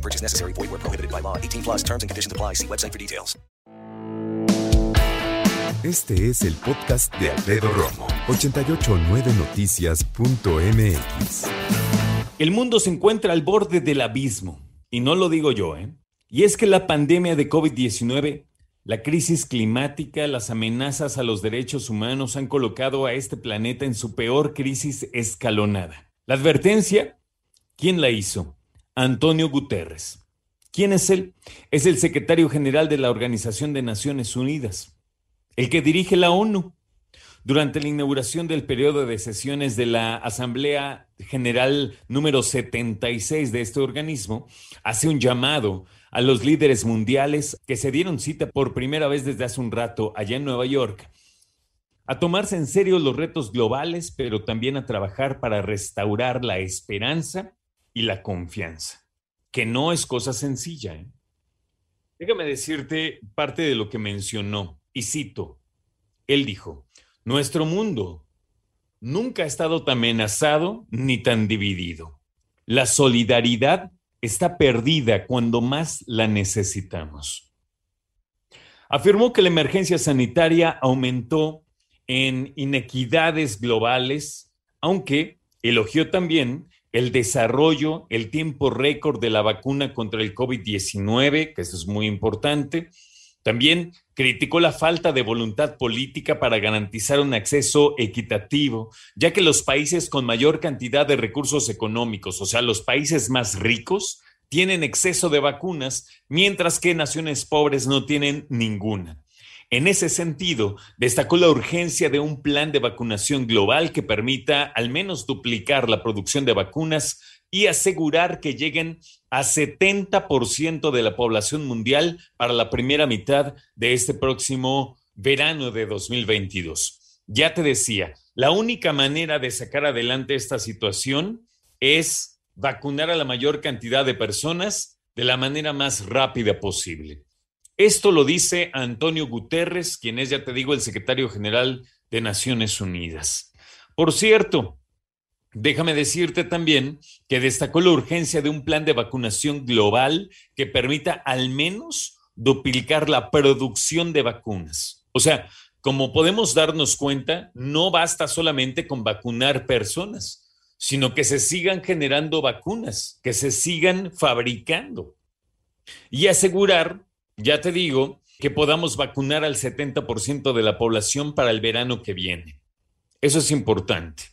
No purchase necessary. Void where prohibited by law. 18 plus terms and conditions apply. See website for details. Este es el podcast de Alfredo Romo. 889noticias.mx. El mundo se encuentra al borde del abismo. Y no lo digo yo, ¿eh? Y es que la pandemia de COVID-19, la crisis climática, las amenazas a los derechos humanos han colocado a este planeta en su peor crisis escalonada. La advertencia, ¿quién la hizo? Antonio Guterres. ¿Quién es él? Es el secretario general de la Organización de Naciones Unidas, el que dirige la ONU. Durante la inauguración del periodo de sesiones de la Asamblea General número 76 de este organismo, hace un llamado a los líderes mundiales que se dieron cita por primera vez desde hace un rato allá en Nueva York a tomarse en serio los retos globales, pero también a trabajar para restaurar la esperanza y la confianza, que no es cosa sencilla. ¿eh? Déjame decirte parte de lo que mencionó, y cito, él dijo, nuestro mundo nunca ha estado tan amenazado ni tan dividido. La solidaridad está perdida cuando más la necesitamos. Afirmó que la emergencia sanitaria aumentó en inequidades globales, aunque elogió también el desarrollo, el tiempo récord de la vacuna contra el COVID-19, que eso es muy importante. También criticó la falta de voluntad política para garantizar un acceso equitativo, ya que los países con mayor cantidad de recursos económicos, o sea, los países más ricos, tienen exceso de vacunas, mientras que naciones pobres no tienen ninguna. En ese sentido, destacó la urgencia de un plan de vacunación global que permita al menos duplicar la producción de vacunas y asegurar que lleguen a 70% de la población mundial para la primera mitad de este próximo verano de 2022. Ya te decía, la única manera de sacar adelante esta situación es vacunar a la mayor cantidad de personas de la manera más rápida posible. Esto lo dice Antonio Guterres, quien es, ya te digo, el secretario general de Naciones Unidas. Por cierto, déjame decirte también que destacó la urgencia de un plan de vacunación global que permita al menos duplicar la producción de vacunas. O sea, como podemos darnos cuenta, no basta solamente con vacunar personas, sino que se sigan generando vacunas, que se sigan fabricando y asegurar ya te digo que podamos vacunar al 70% de la población para el verano que viene. Eso es importante.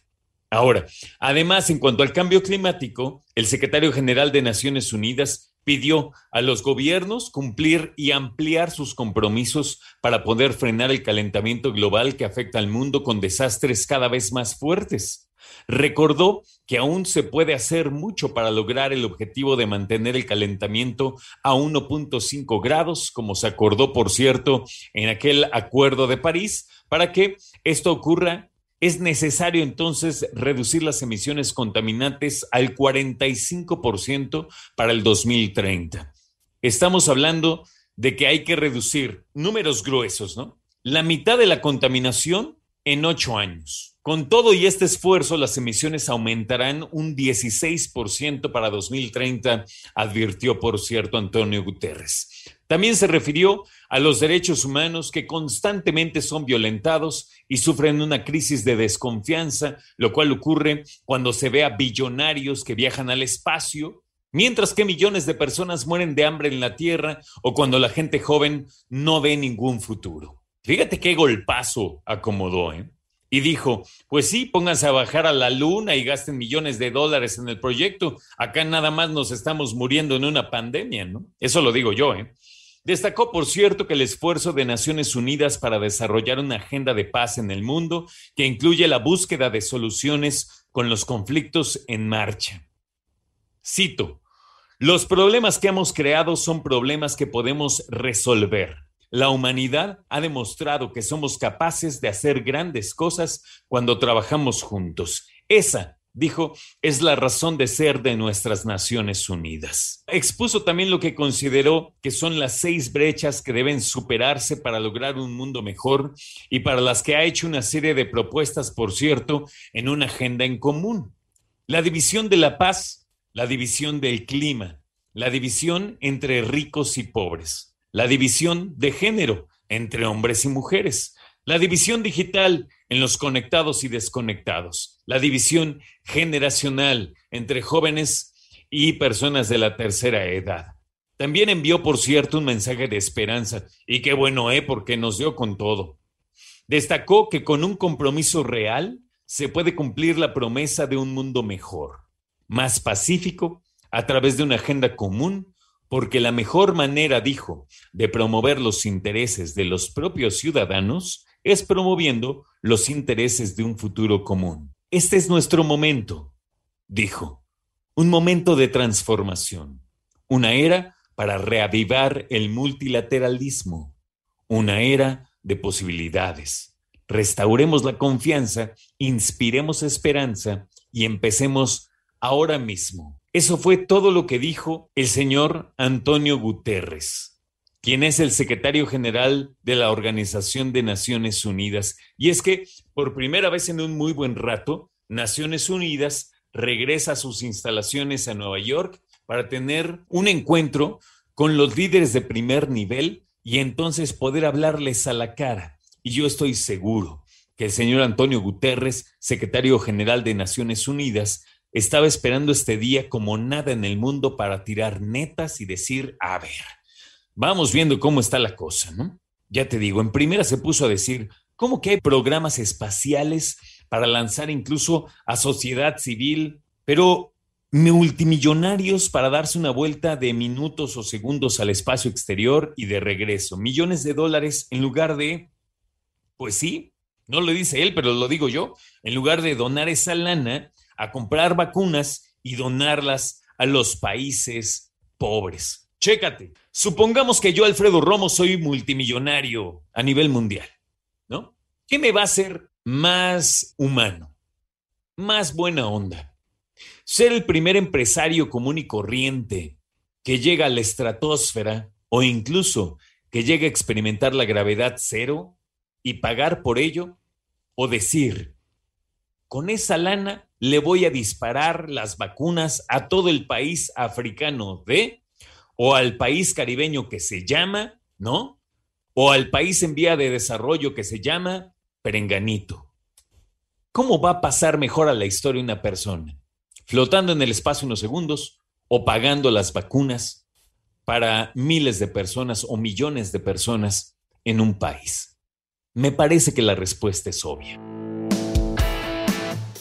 Ahora, además, en cuanto al cambio climático, el secretario general de Naciones Unidas pidió a los gobiernos cumplir y ampliar sus compromisos para poder frenar el calentamiento global que afecta al mundo con desastres cada vez más fuertes. Recordó que aún se puede hacer mucho para lograr el objetivo de mantener el calentamiento a 1.5 grados, como se acordó, por cierto, en aquel acuerdo de París. Para que esto ocurra, es necesario entonces reducir las emisiones contaminantes al 45% para el 2030. Estamos hablando de que hay que reducir números gruesos, ¿no? La mitad de la contaminación en ocho años. Con todo y este esfuerzo, las emisiones aumentarán un 16% para 2030, advirtió, por cierto, Antonio Guterres. También se refirió a los derechos humanos que constantemente son violentados y sufren una crisis de desconfianza, lo cual ocurre cuando se ve a billonarios que viajan al espacio, mientras que millones de personas mueren de hambre en la Tierra o cuando la gente joven no ve ningún futuro. Fíjate qué golpazo acomodó, ¿eh? Y dijo, pues sí, pónganse a bajar a la luna y gasten millones de dólares en el proyecto. Acá nada más nos estamos muriendo en una pandemia, ¿no? Eso lo digo yo, ¿eh? Destacó, por cierto, que el esfuerzo de Naciones Unidas para desarrollar una agenda de paz en el mundo que incluye la búsqueda de soluciones con los conflictos en marcha. Cito, los problemas que hemos creado son problemas que podemos resolver la humanidad ha demostrado que somos capaces de hacer grandes cosas cuando trabajamos juntos. Esa, dijo, es la razón de ser de nuestras Naciones Unidas. Expuso también lo que consideró que son las seis brechas que deben superarse para lograr un mundo mejor y para las que ha hecho una serie de propuestas, por cierto, en una agenda en común. La división de la paz, la división del clima, la división entre ricos y pobres, la división de género entre hombres y mujeres, la división digital en los conectados y desconectados, la división generacional entre jóvenes y personas de la tercera edad. También envió, por cierto, un mensaje de esperanza, y qué bueno, ¿eh? Porque nos dio con todo. Destacó que con un compromiso real se puede cumplir la promesa de un mundo mejor, más pacífico, a través de una agenda común porque la mejor manera, dijo, de promover los intereses de los propios ciudadanos es promoviendo los intereses de un futuro común. Este es nuestro momento, dijo, un momento de transformación, una era para reavivar el multilateralismo, una era de posibilidades. Restauremos la confianza, inspiremos esperanza y empecemos ahora mismo eso fue todo lo que dijo el señor Antonio Guterres, quien es el secretario general de la Organización de Naciones Unidas. Y es que por primera vez en un muy buen rato, Naciones Unidas regresa a sus instalaciones a Nueva York para tener un encuentro con los líderes de primer nivel y entonces poder hablarles a la cara. Y yo estoy seguro que el señor Antonio Guterres, secretario general de Naciones Unidas, estaba esperando este día como nada en el mundo para tirar netas y decir, a ver, vamos viendo cómo está la cosa, ¿no? Ya te digo, en primera se puso a decir, ¿cómo que hay programas espaciales para lanzar incluso a sociedad civil, pero multimillonarios para darse una vuelta de minutos o segundos al espacio exterior y de regreso? Millones de dólares en lugar de, pues sí, no lo dice él, pero lo digo yo, en lugar de donar esa lana, a comprar vacunas y donarlas a los países pobres. Chécate, supongamos que yo, Alfredo Romo, soy multimillonario a nivel mundial, ¿no? ¿Qué me va a hacer más humano? Más buena onda. Ser el primer empresario común y corriente que llega a la estratosfera o incluso que llegue a experimentar la gravedad cero y pagar por ello o decir, con esa lana le voy a disparar las vacunas a todo el país africano de, o al país caribeño que se llama, ¿no? O al país en vía de desarrollo que se llama Perenganito. ¿Cómo va a pasar mejor a la historia una persona? ¿Flotando en el espacio unos segundos o pagando las vacunas para miles de personas o millones de personas en un país? Me parece que la respuesta es obvia.